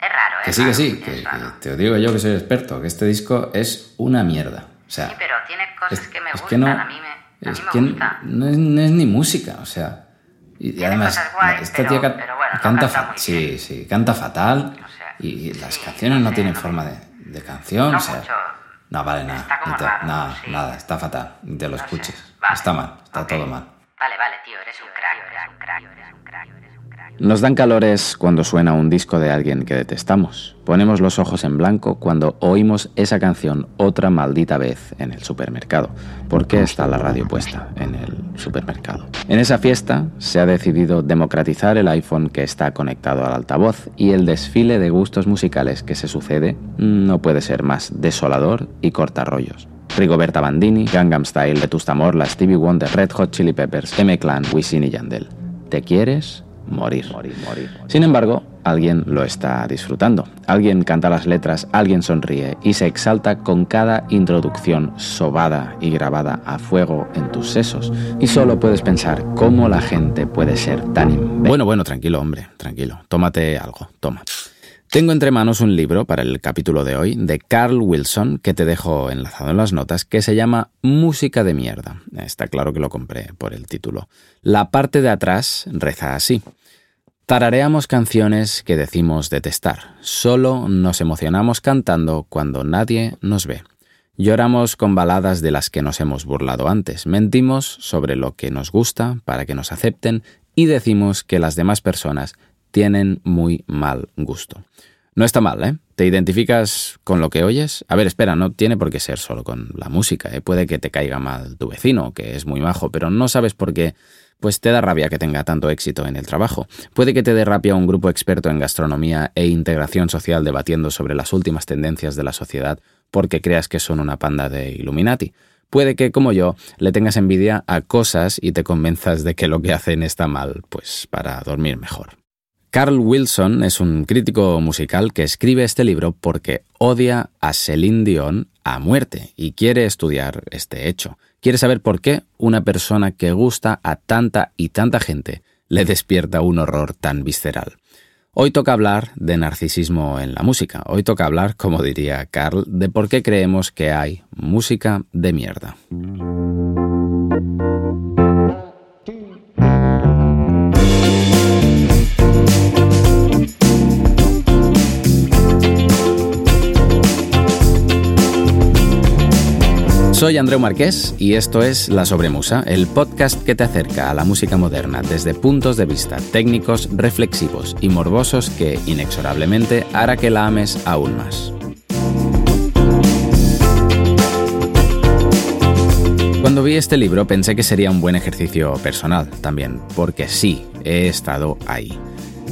Es raro, ¿eh? Que sí, que sí, que, que te digo yo que soy experto, que este disco es una mierda. O sea, Sí, pero tiene cosas es, que me gustan, que no, a mí me, a es mí me que gusta. no es, no es ni música, o sea. Y, y además, cosas guay, esta pero- tía ca- pero bueno, no canta, canta sí, bien. sí, canta fatal O sea, y las sí, canciones no tienen forma de, de canción, No o sea. mucho. No vale nada, te- raro, nada, sí. nada, está fatal, ni te lo escuches. Vale. Está mal, está Ok. todo mal. Vale, vale, tío, eres un crack, eres un crack, eres un crack, eres un crack. Nos dan calores cuando suena un disco de alguien que detestamos. Ponemos los ojos en blanco cuando oímos esa canción otra maldita vez en el supermercado. ¿Por qué está la radio puesta en el supermercado? En esa fiesta se ha decidido democratizar el iPhone que está conectado al altavoz y el desfile de gustos musicales que se sucede no puede ser más desolador y cortarrollos. Rigoberta Bandini, Gangnam Style, Vetusta Morla, Stevie Wonder, Red Hot Chili Peppers, M-Clan, Wisin y Yandel. ¿Te quieres? Morir. Sin embargo, alguien lo está disfrutando. Alguien canta las letras, alguien sonríe y se exalta con cada introducción sobada y grabada a fuego en tus sesos. Y solo puedes pensar cómo la gente puede ser tan imbécil. Bueno, bueno, tranquilo, hombre, tranquilo. Tómate algo, toma. Tengo entre manos un libro para el capítulo de hoy de Carl Wilson que te dejo enlazado en las notas que se llama Música de mierda. Está claro que lo compré por el título. La parte de atrás reza así. Tarareamos canciones que decimos detestar. Solo nos emocionamos cantando cuando nadie nos ve. Lloramos con baladas de las que nos hemos burlado antes. Mentimos sobre lo que nos gusta para que nos acepten y decimos que las demás personas tienen muy mal gusto. No está mal, ¿eh? ¿Te identificas con lo que oyes? A ver, espera, no tiene por qué ser solo con la música, ¿eh? Puede que te caiga mal tu vecino, que es muy majo, pero no sabes por qué. Pues te da rabia que tenga tanto éxito en el trabajo. Puede que te dé rabia un grupo experto en gastronomía e integración social debatiendo sobre las últimas tendencias de la sociedad porque creas que son una panda de Illuminati. Puede que, como yo, le tengas envidia a cosas y te convenzas de que lo que hacen está mal, pues para dormir mejor. Carl Wilson es un crítico musical que escribe este libro porque odia a Celine Dion a muerte y quiere estudiar este hecho. Quiere saber por qué una persona que gusta a tanta y tanta gente le despierta un horror tan visceral. Hoy toca hablar de narcisismo en la música. Hoy toca hablar, como diría Carl, de por qué creemos que hay música de mierda. Soy Andreu Marqués y esto es La Sobremusa, el podcast que te acerca a la música moderna desde puntos de vista técnicos, reflexivos y morbosos que, inexorablemente, hará que la ames aún más. Cuando vi este libro pensé que sería un buen ejercicio personal también, porque sí, he estado ahí.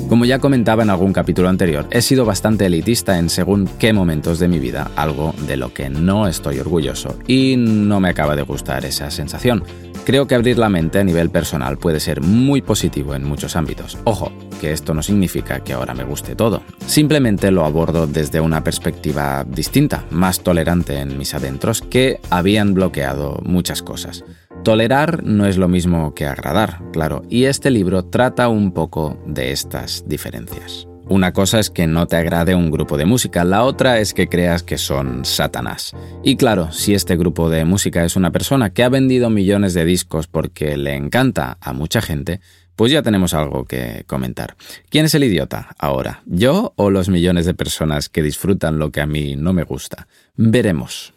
Como ya comentaba en algún capítulo anterior, he sido bastante elitista en según qué momentos de mi vida, algo de lo que no estoy orgulloso, y no me acaba de gustar esa sensación. Creo que abrir la mente a nivel personal puede ser muy positivo en muchos ámbitos. Ojo, que esto no significa que ahora me guste todo. Simplemente lo abordo desde una perspectiva distinta, más tolerante en mis adentros, que habían bloqueado muchas cosas. Tolerar no es lo mismo que agradar, claro, y este libro trata un poco de estas diferencias. Una cosa es que no te agrade un grupo de música, la otra es que creas que son Satanás. Y claro, si este grupo de música es una persona que ha vendido millones de discos porque le encanta a mucha gente, pues ya tenemos algo que comentar. ¿Quién es el idiota ahora? ¿Yo o los millones de personas que disfrutan lo que a mí no me gusta? Veremos.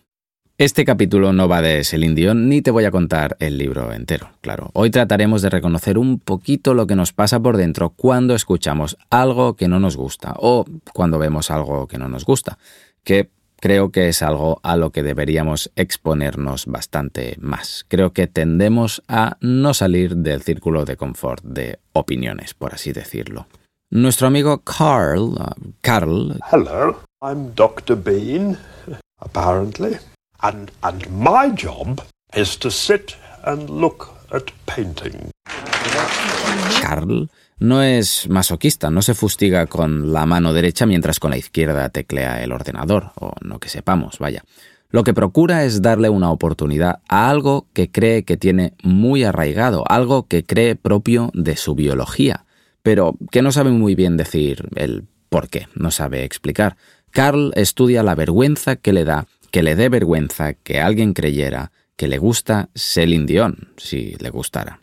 Este capítulo no va de Celine Dion ni te voy a contar el libro entero, claro. Hoy trataremos de reconocer un poquito lo que nos pasa por dentro cuando escuchamos algo que no nos gusta o cuando vemos algo que no nos gusta, que creo que es algo a lo que deberíamos exponernos bastante más. Creo que tendemos a no salir del círculo de confort de opiniones, por así decirlo. Nuestro amigo Carl, uh, Carl, Hello, I'm Dr. Bean, apparently. And, my job is to sit and look at painting. Carl no es masoquista, no se fustiga con la mano derecha mientras con la izquierda teclea el ordenador, o no que sepamos, vaya. Lo que procura es darle una oportunidad a algo que cree que tiene muy arraigado, algo que cree propio de su biología, pero que no sabe muy bien decir el ¿Por qué? No sabe explicar. Carl estudia la vergüenza que le da, que le dé vergüenza que alguien creyera que le gusta Celine Dion, si le gustara.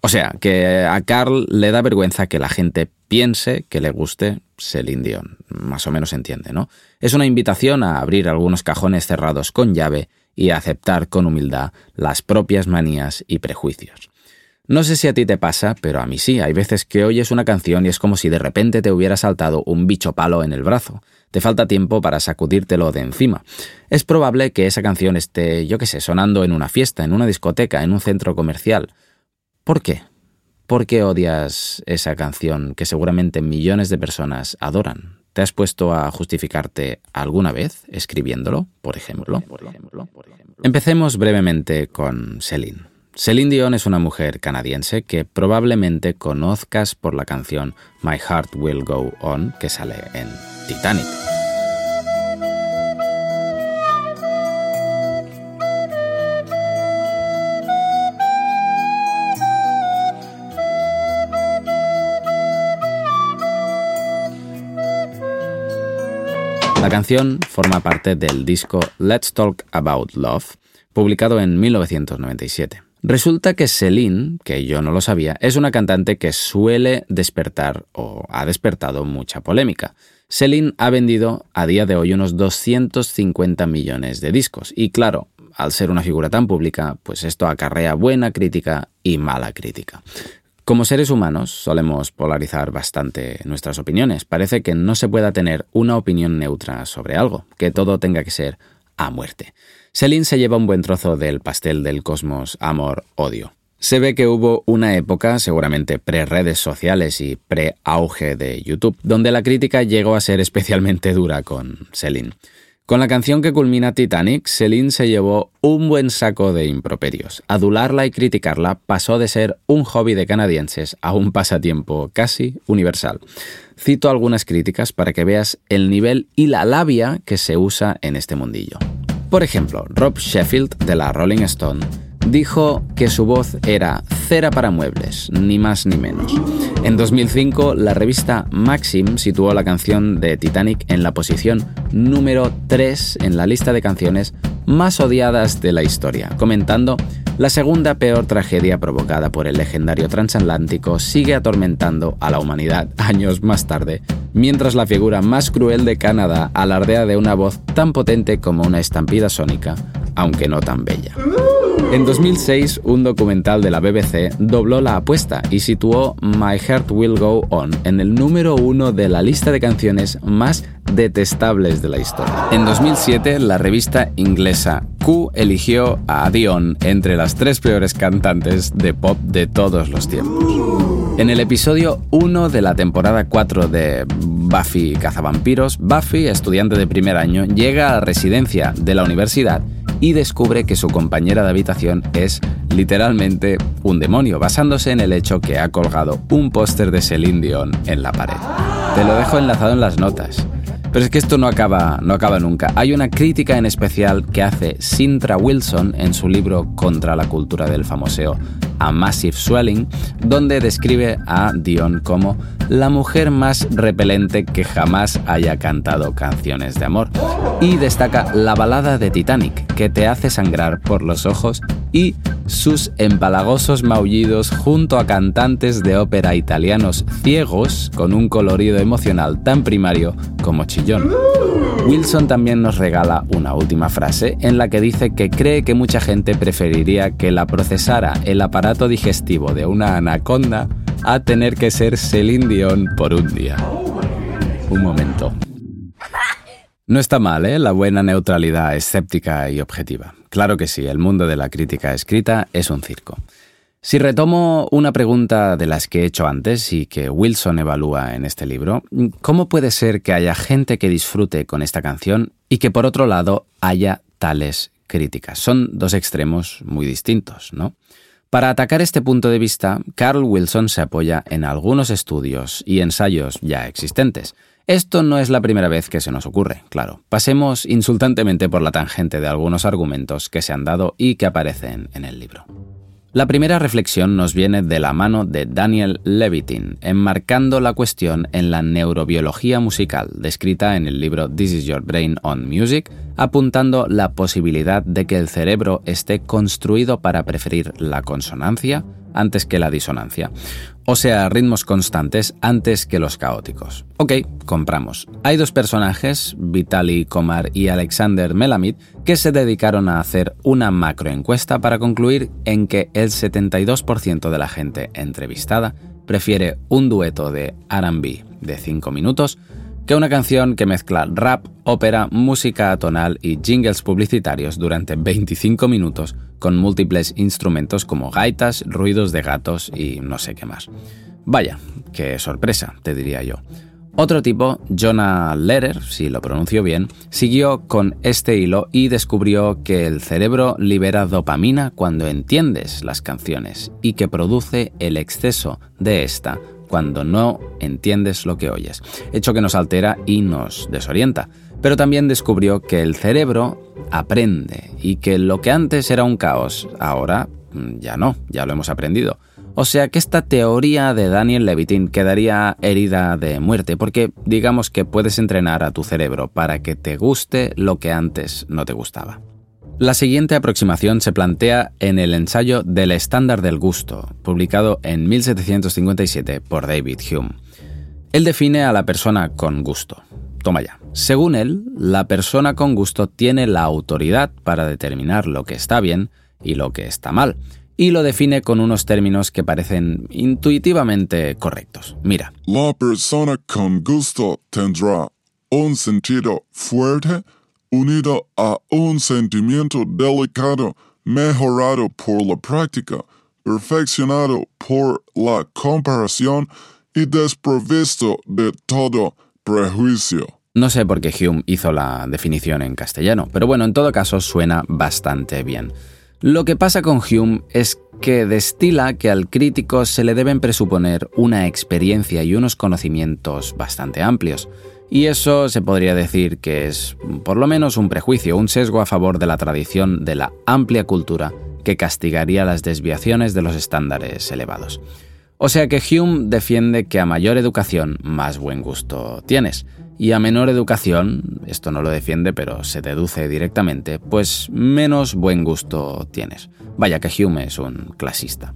O sea, que a Carl le da vergüenza que la gente piense que le guste Celine Dion. Más o menos entiende, ¿no? Es una invitación a abrir algunos cajones cerrados con llave y a aceptar con humildad las propias manías y prejuicios. No sé si a ti te pasa, pero a mí sí. Hay veces que oyes una canción y es como si de repente te hubiera saltado un bicho palo en el brazo. Te falta tiempo para sacudírtelo de encima. Es probable que esa canción esté, yo qué sé, sonando en una fiesta, en una discoteca, en un centro comercial. ¿Por qué? ¿Por qué odias esa canción que seguramente millones de personas adoran? ¿Te has puesto a justificarte alguna vez escribiéndolo, por ejemplo? Empecemos brevemente con Celine. Celine Dion es una mujer canadiense que probablemente conozcas por la canción My Heart Will Go On que sale en Titanic. La canción forma parte del disco Let's Talk About Love, publicado en 1997. Resulta que Celine, que yo no lo sabía, es una cantante que suele despertar o ha despertado mucha polémica. Celine ha vendido a día de hoy unos 250 millones de discos y claro, al ser una figura tan pública, pues esto acarrea buena crítica y mala crítica. Como seres humanos solemos polarizar bastante nuestras opiniones. Parece que no se pueda tener una opinión neutra sobre algo, que todo tenga que ser a muerte. Celine se lleva un buen trozo del pastel del cosmos amor-odio. Se ve que hubo una época, seguramente pre-redes sociales y pre-auge de YouTube, donde la crítica llegó a ser especialmente dura con Celine. Con la canción que culmina Titanic, Celine se llevó un buen saco de improperios. Adularla y criticarla pasó de ser un hobby de canadienses a un pasatiempo casi universal. Cito algunas críticas para que veas el nivel y la labia que se usa en este mundillo. Por ejemplo, Rob Sheffield de la Rolling Stone dijo que su voz era cera para muebles, ni más ni menos. En 2005, la revista Maxim situó la canción de Titanic en la posición número 3 en la lista de canciones más odiadas de la historia, comentando la segunda peor tragedia provocada por el legendario transatlántico sigue atormentando a la humanidad años más tarde, mientras la figura más cruel de Canadá alardea de una voz tan potente como una estampida sónica, aunque no tan bella. En 2006, un documental de la BBC dobló la apuesta y situó My Heart Will Go On en el número uno de la lista de canciones más detestables de la historia. En 2007, la revista inglesa Q eligió a Dion entre las tres peores cantantes de pop de todos los tiempos. En el episodio 1 de la temporada 4 de Buffy Cazavampiros, Buffy, estudiante de primer año, llega a la residencia de la universidad y descubre que su compañera de habitación es literalmente un demonio, basándose en el hecho que ha colgado un póster de Celine Dion en la pared. Te lo dejo enlazado en las notas. Pero es que esto no acaba, no acaba nunca. Hay una crítica en especial que hace Sintra Wilson en su libro Contra la cultura del famoseo A Massive Swelling, donde describe a Dion como la mujer más repelente que jamás haya cantado canciones de amor. Y destaca la balada de Titanic, que te hace sangrar por los ojos y sus empalagosos maullidos junto a cantantes de ópera italianos ciegos con un colorido emocional tan primario como chillón. Wilson también nos regala una última frase en la que dice que cree que mucha gente preferiría que la procesara el aparato digestivo de una anaconda a tener que ser Celine Dion por un día. Un momento. No está mal, ¿eh? La buena neutralidad escéptica y objetiva. Claro que sí, el mundo de la crítica escrita es un circo. Si retomo una pregunta de las que he hecho antes y que Wilson evalúa en este libro, ¿cómo puede ser que haya gente que disfrute con esta canción y que por otro lado haya tales críticas? Son dos extremos muy distintos, ¿no? Para atacar este punto de vista, Carl Wilson se apoya en algunos estudios y ensayos ya existentes. Esto no es la primera vez que se nos ocurre, claro. Pasemos insultantemente por la tangente de algunos argumentos que se han dado y que aparecen en el libro. La primera reflexión nos viene de la mano de Daniel Levitin, enmarcando la cuestión en la neurobiología musical, descrita en el libro This is Your Brain on Music, apuntando la posibilidad de que el cerebro esté construido para preferir la consonancia antes que la disonancia, o sea, ritmos constantes antes que los caóticos. Ok, compramos. Hay dos personajes, Vitaly Komar y Alexander Melamid, que se dedicaron a hacer una macroencuesta para concluir en que el 72% de la gente entrevistada prefiere un dueto de RB de 5 minutos que una canción que mezcla rap, ópera, música atonal y jingles publicitarios durante 25 minutos con múltiples instrumentos como gaitas, ruidos de gatos y no sé qué más. Vaya, qué sorpresa, te diría yo. Otro tipo, Jonah Lehrer, si lo pronuncio bien, siguió con este hilo y descubrió que el cerebro libera dopamina cuando entiendes las canciones y que produce el exceso de esta cuando no entiendes lo que oyes, hecho que nos altera y nos desorienta. Pero también descubrió que el cerebro aprende y que lo que antes era un caos, ahora mm, ya no, ya lo hemos aprendido. O sea que esta teoría de Daniel Levitin quedaría herida de muerte, porque digamos que puedes entrenar a tu cerebro para que te guste lo que antes no te gustaba. La siguiente aproximación se plantea en el ensayo del estándar del gusto, publicado en 1757 por David Hume. Él define a la persona con gusto. Toma ya. Según él, la persona con gusto tiene la autoridad para determinar lo que está bien y lo que está mal, y lo define con unos términos que parecen intuitivamente correctos. Mira. La persona con gusto tendrá un sentido fuerte unido a un sentimiento delicado mejorado por la práctica, perfeccionado por la comparación y desprovisto de todo prejuicio. No sé por qué Hume hizo la definición en castellano, pero bueno, en todo caso suena bastante bien. Lo que pasa con Hume es que destila que al crítico se le deben presuponer una experiencia y unos conocimientos bastante amplios. Y eso se podría decir que es por lo menos un prejuicio, un sesgo a favor de la tradición de la amplia cultura que castigaría las desviaciones de los estándares elevados. O sea que Hume defiende que a mayor educación, más buen gusto tienes. Y a menor educación, esto no lo defiende pero se deduce directamente, pues menos buen gusto tienes. Vaya que Hume es un clasista.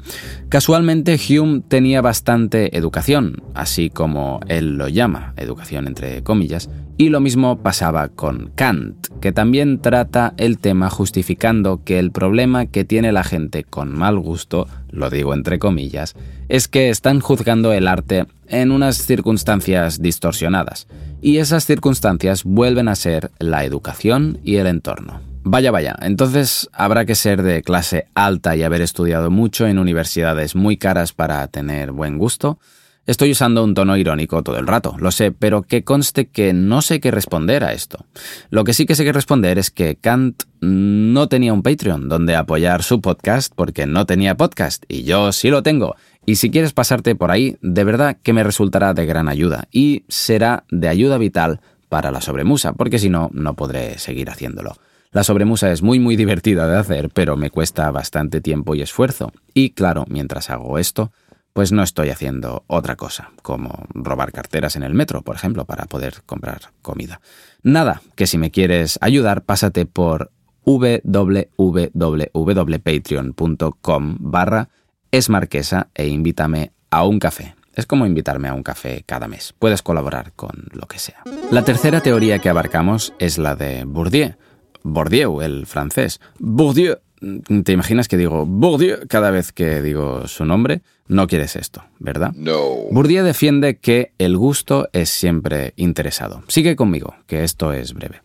Casualmente Hume tenía bastante educación, así como él lo llama, educación entre comillas, y lo mismo pasaba con Kant, que también trata el tema justificando que el problema que tiene la gente con mal gusto, lo digo entre comillas, es que están juzgando el arte en unas circunstancias distorsionadas, y esas circunstancias vuelven a ser la educación y el entorno. Vaya, vaya, entonces habrá que ser de clase alta y haber estudiado mucho en universidades muy caras para tener buen gusto. Estoy usando un tono irónico todo el rato, lo sé, pero que conste que no sé qué responder a esto. Lo que sí que sé que responder es que Kant no tenía un Patreon donde apoyar su podcast porque no tenía podcast y yo sí lo tengo. Y si quieres pasarte por ahí, de verdad que me resultará de gran ayuda y será de ayuda vital para la sobremusa, porque si no, no podré seguir haciéndolo. La sobremusa es muy muy divertida de hacer, pero me cuesta bastante tiempo y esfuerzo. Y claro, mientras hago esto, pues no estoy haciendo otra cosa, como robar carteras en el metro, por ejemplo, para poder comprar comida. Nada, que si me quieres ayudar, pásate por www.patreon.com barra esmarquesa e invítame a un café. Es como invitarme a un café cada mes. Puedes colaborar con lo que sea. La tercera teoría que abarcamos es la de Bourdieu Bourdieu, el francés. Bourdieu. ¿Te imaginas que digo Bourdieu cada vez que digo su nombre? No quieres esto, ¿verdad? No. Bourdieu defiende que el gusto es siempre interesado. Sigue conmigo, que esto es breve.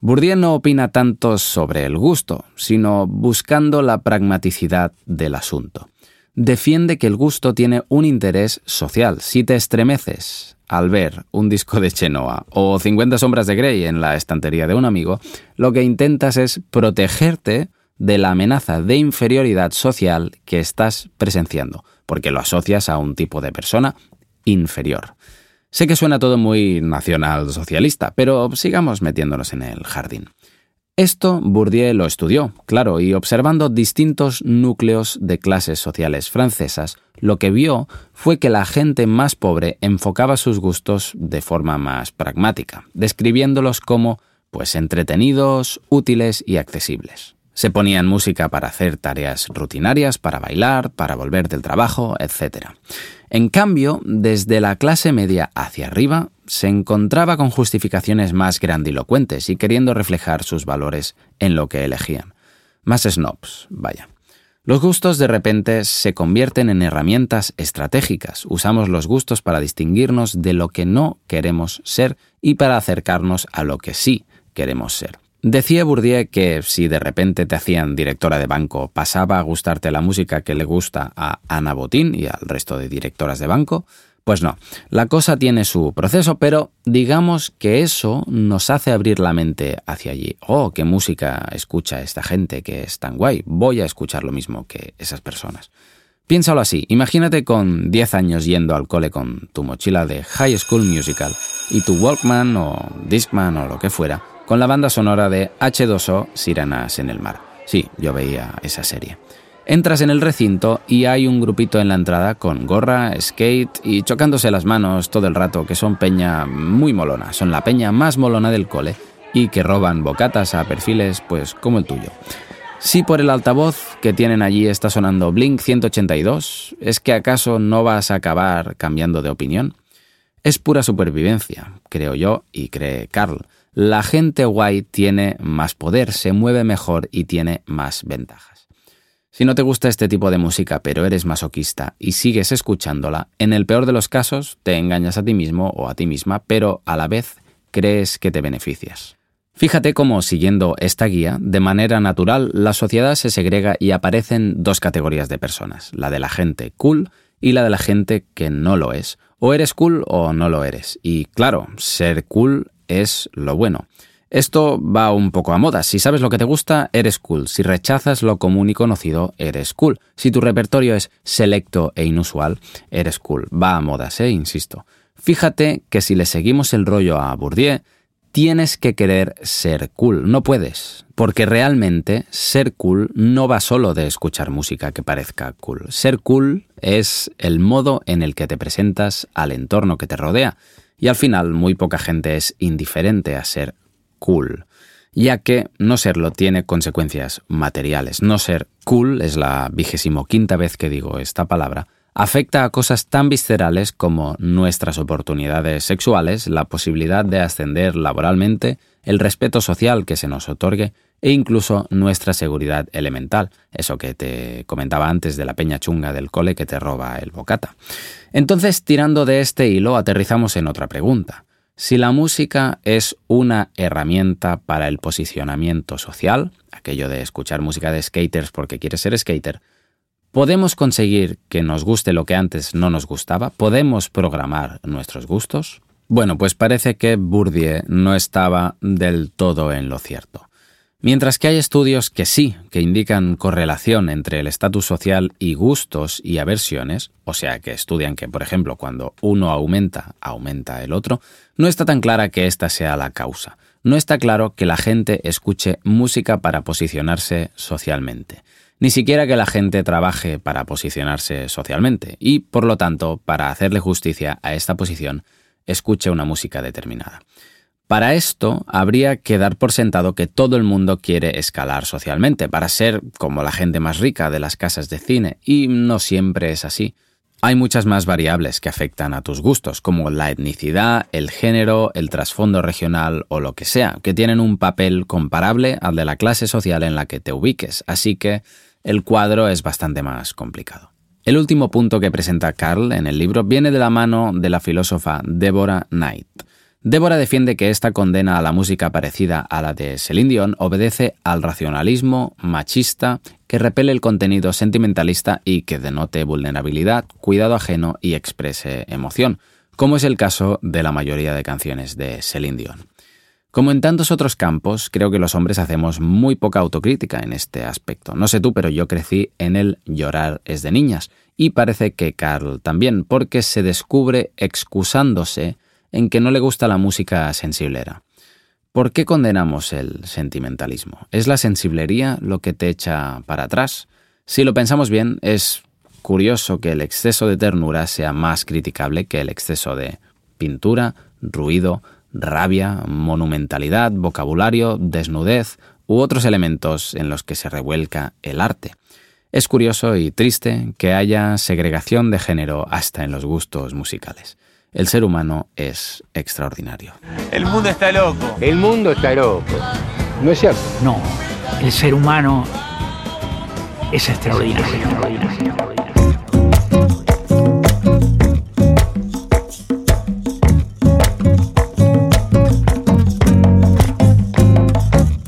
Bourdieu no opina tanto sobre el gusto, sino buscando la pragmaticidad del asunto. Defiende que el gusto tiene un interés social. Si te estremeces al ver un disco de Chenoa o 50 sombras de Grey en la estantería de un amigo, lo que intentas es protegerte de la amenaza de inferioridad social que estás presenciando, porque lo asocias a un tipo de persona inferior. Sé que suena todo muy nacional socialista, pero sigamos metiéndonos en el jardín. Esto Bourdieu lo estudió, claro, y observando distintos núcleos de clases sociales francesas, lo que vio fue que la gente más pobre enfocaba sus gustos de forma más pragmática, describiéndolos como pues entretenidos, útiles y accesibles. Se ponían música para hacer tareas rutinarias, para bailar, para volver del trabajo, etc. En cambio, desde la clase media hacia arriba, se encontraba con justificaciones más grandilocuentes y queriendo reflejar sus valores en lo que elegían. Más snobs, vaya. Los gustos de repente se convierten en herramientas estratégicas. Usamos los gustos para distinguirnos de lo que no queremos ser y para acercarnos a lo que sí queremos ser. Decía Bourdieu que si de repente te hacían directora de banco, pasaba a gustarte la música que le gusta a Ana Botín y al resto de directoras de banco. Pues no, la cosa tiene su proceso, pero digamos que eso nos hace abrir la mente hacia allí. Oh, qué música escucha esta gente que es tan guay, voy a escuchar lo mismo que esas personas. Piénsalo así, imagínate con 10 años yendo al cole con tu mochila de High School Musical y tu Walkman o Discman o lo que fuera, con la banda sonora de H2O Sirenas en el Mar. Sí, yo veía esa serie. Entras en el recinto y hay un grupito en la entrada con gorra, skate y chocándose las manos todo el rato, que son peña muy molona, son la peña más molona del cole y que roban bocatas a perfiles pues como el tuyo. Si por el altavoz que tienen allí está sonando Blink 182, ¿es que acaso no vas a acabar cambiando de opinión? Es pura supervivencia, creo yo y cree Carl. La gente guay tiene más poder, se mueve mejor y tiene más ventajas. Si no te gusta este tipo de música pero eres masoquista y sigues escuchándola, en el peor de los casos te engañas a ti mismo o a ti misma, pero a la vez crees que te beneficias. Fíjate cómo, siguiendo esta guía, de manera natural, la sociedad se segrega y aparecen dos categorías de personas, la de la gente cool y la de la gente que no lo es. O eres cool o no lo eres. Y claro, ser cool es lo bueno. Esto va un poco a moda. Si sabes lo que te gusta, eres cool. Si rechazas lo común y conocido, eres cool. Si tu repertorio es selecto e inusual, eres cool. Va a modas, ¿eh? Insisto. Fíjate que si le seguimos el rollo a Bourdieu, tienes que querer ser cool. No puedes. Porque realmente ser cool no va solo de escuchar música que parezca cool. Ser cool es el modo en el que te presentas al entorno que te rodea. Y al final muy poca gente es indiferente a ser cool, ya que no serlo tiene consecuencias materiales. No ser cool, es la vigésimo quinta vez que digo esta palabra, afecta a cosas tan viscerales como nuestras oportunidades sexuales, la posibilidad de ascender laboralmente, el respeto social que se nos otorgue e incluso nuestra seguridad elemental, eso que te comentaba antes de la peña chunga del cole que te roba el bocata. Entonces, tirando de este hilo, aterrizamos en otra pregunta. Si la música es una herramienta para el posicionamiento social, aquello de escuchar música de skaters porque quieres ser skater, ¿podemos conseguir que nos guste lo que antes no nos gustaba? ¿Podemos programar nuestros gustos? Bueno, pues parece que Bourdieu no estaba del todo en lo cierto. Mientras que hay estudios que sí, que indican correlación entre el estatus social y gustos y aversiones, o sea, que estudian que, por ejemplo, cuando uno aumenta, aumenta el otro, no está tan clara que esta sea la causa. No está claro que la gente escuche música para posicionarse socialmente. Ni siquiera que la gente trabaje para posicionarse socialmente y, por lo tanto, para hacerle justicia a esta posición, escuche una música determinada. Para esto habría que dar por sentado que todo el mundo quiere escalar socialmente, para ser como la gente más rica de las casas de cine, y no siempre es así. Hay muchas más variables que afectan a tus gustos, como la etnicidad, el género, el trasfondo regional o lo que sea, que tienen un papel comparable al de la clase social en la que te ubiques, así que el cuadro es bastante más complicado. El último punto que presenta Carl en el libro viene de la mano de la filósofa Deborah Knight. Débora defiende que esta condena a la música parecida a la de Celine Dion obedece al racionalismo machista que repele el contenido sentimentalista y que denote vulnerabilidad, cuidado ajeno y exprese emoción, como es el caso de la mayoría de canciones de Celine Dion. Como en tantos otros campos, creo que los hombres hacemos muy poca autocrítica en este aspecto. No sé tú, pero yo crecí en el llorar es de niñas, y parece que Carl también, porque se descubre excusándose en que no le gusta la música sensiblera. ¿Por qué condenamos el sentimentalismo? ¿Es la sensiblería lo que te echa para atrás? Si lo pensamos bien, es curioso que el exceso de ternura sea más criticable que el exceso de pintura, ruido, rabia, monumentalidad, vocabulario, desnudez u otros elementos en los que se revuelca el arte. Es curioso y triste que haya segregación de género hasta en los gustos musicales. El ser humano es extraordinario. El mundo está loco. El mundo está loco. ¿No es cierto? No, el ser humano es extraordinario.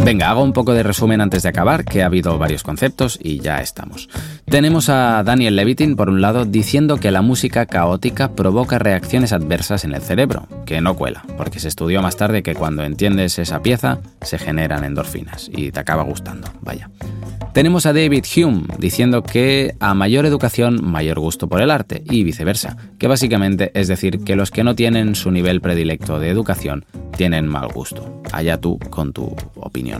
Venga, hago un poco de resumen antes de acabar, que ha habido varios conceptos y ya estamos. Tenemos a Daniel Levitin, por un lado, diciendo que la música caótica provoca reacciones adversas en el cerebro, que no cuela, porque se estudió más tarde que cuando entiendes esa pieza se generan endorfinas y te acaba gustando, vaya. Tenemos a David Hume diciendo que a mayor educación, mayor gusto por el arte y viceversa, que básicamente es decir que los que no tienen su nivel predilecto de educación tienen mal gusto. Allá tú con tu opinión.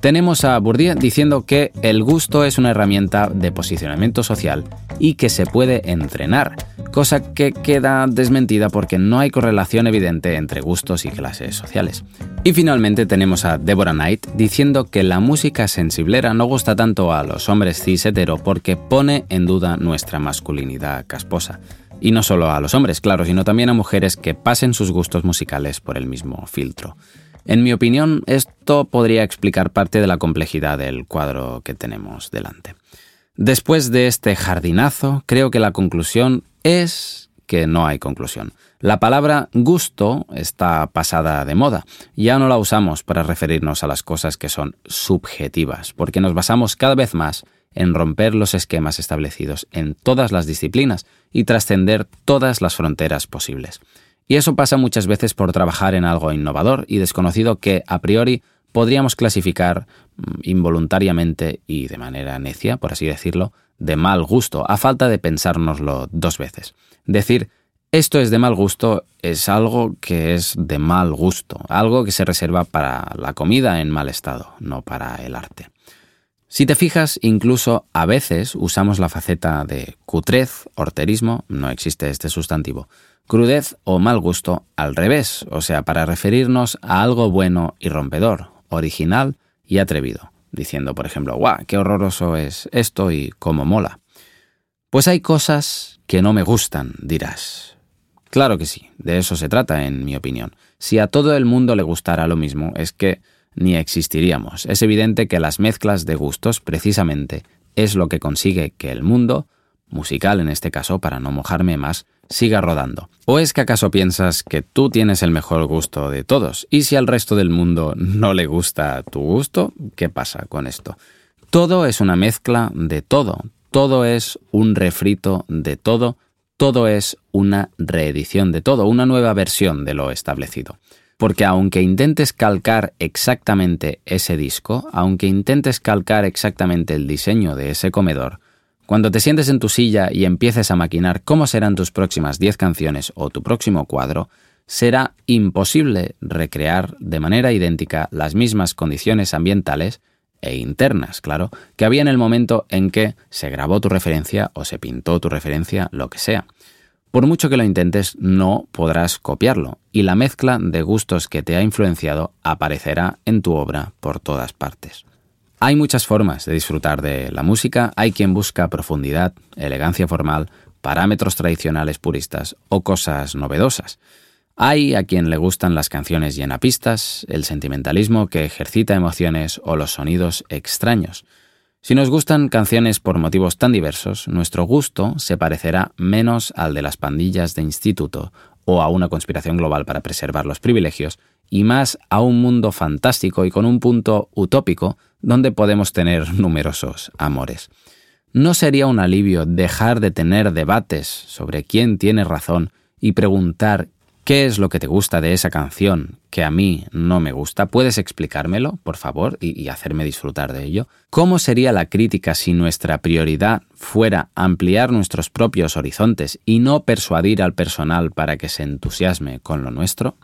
Tenemos a Bourdieu diciendo que el gusto es una herramienta de posicionamiento social y que se puede entrenar, cosa que queda desmentida porque no hay correlación evidente entre gustos y clases sociales. Y finalmente tenemos a Deborah Knight diciendo que la música sensiblera no gusta tanto a los hombres cis hetero porque pone en duda nuestra masculinidad casposa. Y no solo a los hombres, claro, sino también a mujeres que pasen sus gustos musicales por el mismo filtro. En mi opinión, esto podría explicar parte de la complejidad del cuadro que tenemos delante. Después de este jardinazo, creo que la conclusión es que no hay conclusión. La palabra gusto está pasada de moda. Ya no la usamos para referirnos a las cosas que son subjetivas, porque nos basamos cada vez más en romper los esquemas establecidos en todas las disciplinas y trascender todas las fronteras posibles. Y eso pasa muchas veces por trabajar en algo innovador y desconocido que, a priori, podríamos clasificar mm, involuntariamente y de manera necia, por así decirlo, de mal gusto, a falta de pensárnoslo dos veces. Decir esto es de mal gusto es algo que es de mal gusto, algo que se reserva para la comida en mal estado, no para el arte. Si te fijas, incluso a veces usamos la faceta de cutrez, horterismo, no existe este sustantivo, crudez o mal gusto al revés, o sea, para referirnos a algo bueno y rompedor, original y atrevido, diciendo, por ejemplo, guau, qué horroroso es esto y cómo mola. Pues hay cosas que no me gustan, dirás. Claro que sí, de eso se trata, en mi opinión. Si a todo el mundo le gustara lo mismo, es que ni existiríamos. Es evidente que las mezclas de gustos, precisamente, es lo que consigue que el mundo, musical en este caso, para no mojarme más, siga rodando. ¿O es que acaso piensas que tú tienes el mejor gusto de todos? Y si al resto del mundo no le gusta tu gusto, ¿qué pasa con esto? Todo es una mezcla de todo, todo es un refrito de todo, todo es una reedición de todo, una nueva versión de lo establecido. Porque aunque intentes calcar exactamente ese disco, aunque intentes calcar exactamente el diseño de ese comedor, cuando te sientes en tu silla y empieces a maquinar cómo serán tus próximas 10 canciones o tu próximo cuadro, será imposible recrear de manera idéntica las mismas condiciones ambientales e internas, claro, que había en el momento en que se grabó tu referencia o se pintó tu referencia, lo que sea. Por mucho que lo intentes, no podrás copiarlo, y la mezcla de gustos que te ha influenciado aparecerá en tu obra por todas partes. Hay muchas formas de disfrutar de la música, hay quien busca profundidad, elegancia formal, parámetros tradicionales puristas o cosas novedosas. Hay a quien le gustan las canciones llenapistas, el sentimentalismo que ejercita emociones o los sonidos extraños. Si nos gustan canciones por motivos tan diversos, nuestro gusto se parecerá menos al de las pandillas de instituto o a una conspiración global para preservar los privilegios y más a un mundo fantástico y con un punto utópico donde podemos tener numerosos amores. ¿No sería un alivio dejar de tener debates sobre quién tiene razón y preguntar qué es lo que te gusta de esa canción que a mí no me gusta? ¿Puedes explicármelo, por favor, y, hacerme disfrutar de ello? ¿Cómo sería la crítica si nuestra prioridad fuera ampliar nuestros propios horizontes y no persuadir al personal para que se entusiasme con lo nuestro?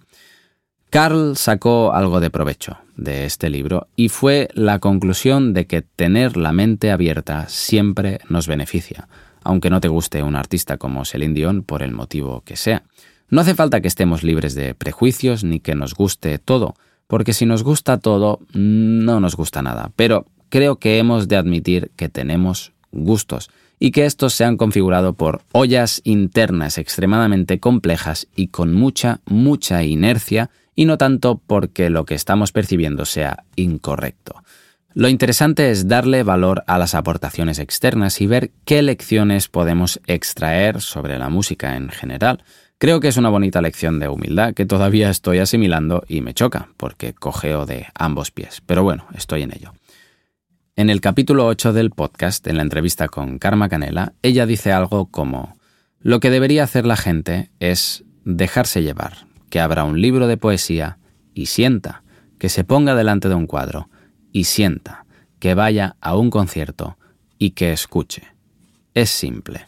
Carl sacó algo de provecho de este libro y fue la conclusión de que tener la mente abierta siempre nos beneficia, aunque no te guste un artista como Celine Dion por el motivo que sea. No hace falta que estemos libres de prejuicios ni que nos guste todo, porque si nos gusta todo, no nos gusta nada. Pero creo que hemos de admitir que tenemos gustos y que estos se han configurado por ollas internas extremadamente complejas y con mucha, mucha inercia y no tanto porque lo que estamos percibiendo sea incorrecto. Lo interesante es darle valor a las aportaciones externas y ver qué lecciones podemos extraer sobre la música en general. Creo que es una bonita lección de humildad que todavía estoy asimilando y me choca, porque cogeo de ambos pies. Pero bueno, estoy en ello. En el capítulo 8 del podcast, en la entrevista con Karma Canela, ella dice algo como, lo que debería hacer la gente es dejarse llevar, que abra un libro de poesía y sienta, que se ponga delante de un cuadro y sienta, que vaya a un concierto y que escuche. Es simple.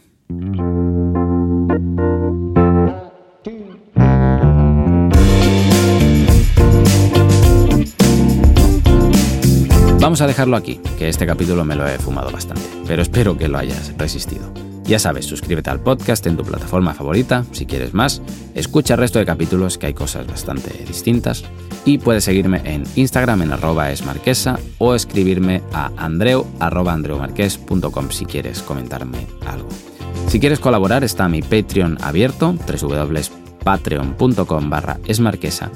Vamos a dejarlo aquí, que este capítulo me lo he fumado bastante, pero espero que lo hayas resistido. Ya sabes, suscríbete al podcast en tu plataforma favorita, si quieres más, escucha el resto de capítulos que hay cosas bastante distintas y puedes seguirme en Instagram en arroba esmarquesa o escribirme a andreu arroba si quieres comentarme algo. Si quieres colaborar está mi Patreon abierto, www.patreon.com barra esmarquesa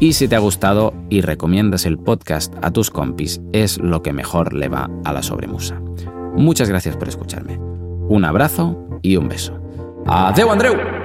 y si te ha gustado y recomiendas el podcast a tus compis es lo que mejor le va a la sobremusa. Muchas gracias por escucharme. Un abrazo y un beso. ¡Adeu, Andreu!